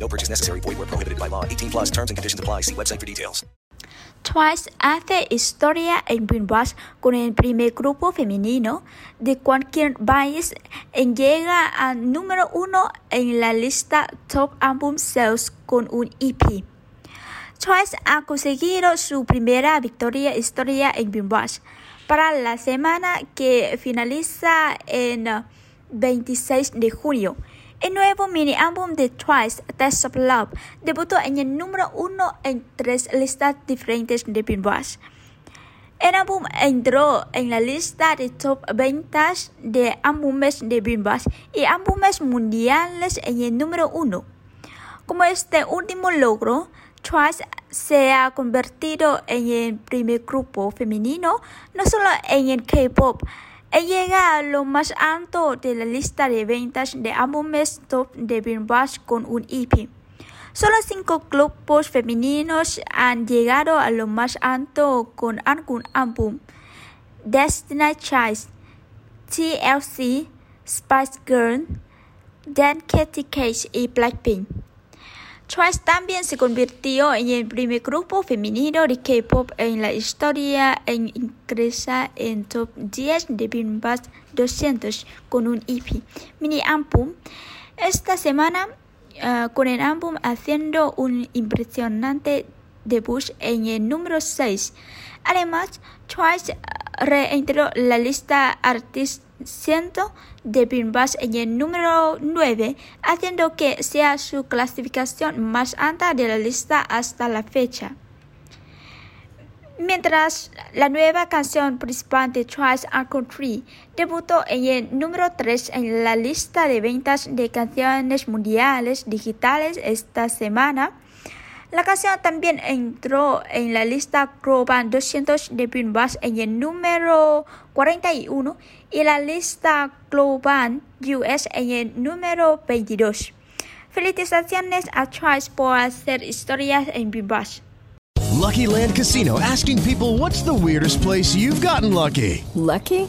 No purchase necessary. Void where prohibited by law. 18 plus terms and conditions apply. See website for details. Twice hace historia en Binbas con el primer grupo femenino de cualquier país en llega al número uno en la lista Top Album Sales con un EP. Twice ha conseguido su primera victoria historia en Binbas para la semana que finaliza en 26 de junio. El nuevo mini álbum de Twice, Test of Love, debutó en el número uno en tres listas diferentes de Billboard. El álbum entró en la lista de top ventas de álbumes de Billboard y álbumes mundiales en el número uno. Como este último logro, Twice se ha convertido en el primer grupo femenino no solo en el K-pop, llega a lo más alto de la lista de ventas de álbumes top de Billboard con un EP. Solo cinco grupos femeninos han llegado a lo más alto con algún álbum. Destiny Child, TLC, Spice Girl, Dan Katy Cage y Blackpink. Twice también se convirtió en el primer grupo femenino de K-pop en la historia en ingresar en top 10 de Billboard 200 con un EP mini álbum. Esta semana, uh, con el álbum haciendo un impresionante debut en el número 6. Además, Twice reentró la lista Artist 100 de Billboard en el número 9, haciendo que sea su clasificación más alta de la lista hasta la fecha. Mientras la nueva canción principal de Twice Country debutó en el número 3 en la lista de ventas de canciones mundiales digitales esta semana, la canción también entró en la lista Global 200 de Billboard en el número 41 y la lista Global US en el número 22. Felicitaciones a Twice por hacer historias en Billboard. Lucky Land Casino asking people what's the weirdest place you've gotten lucky? Lucky?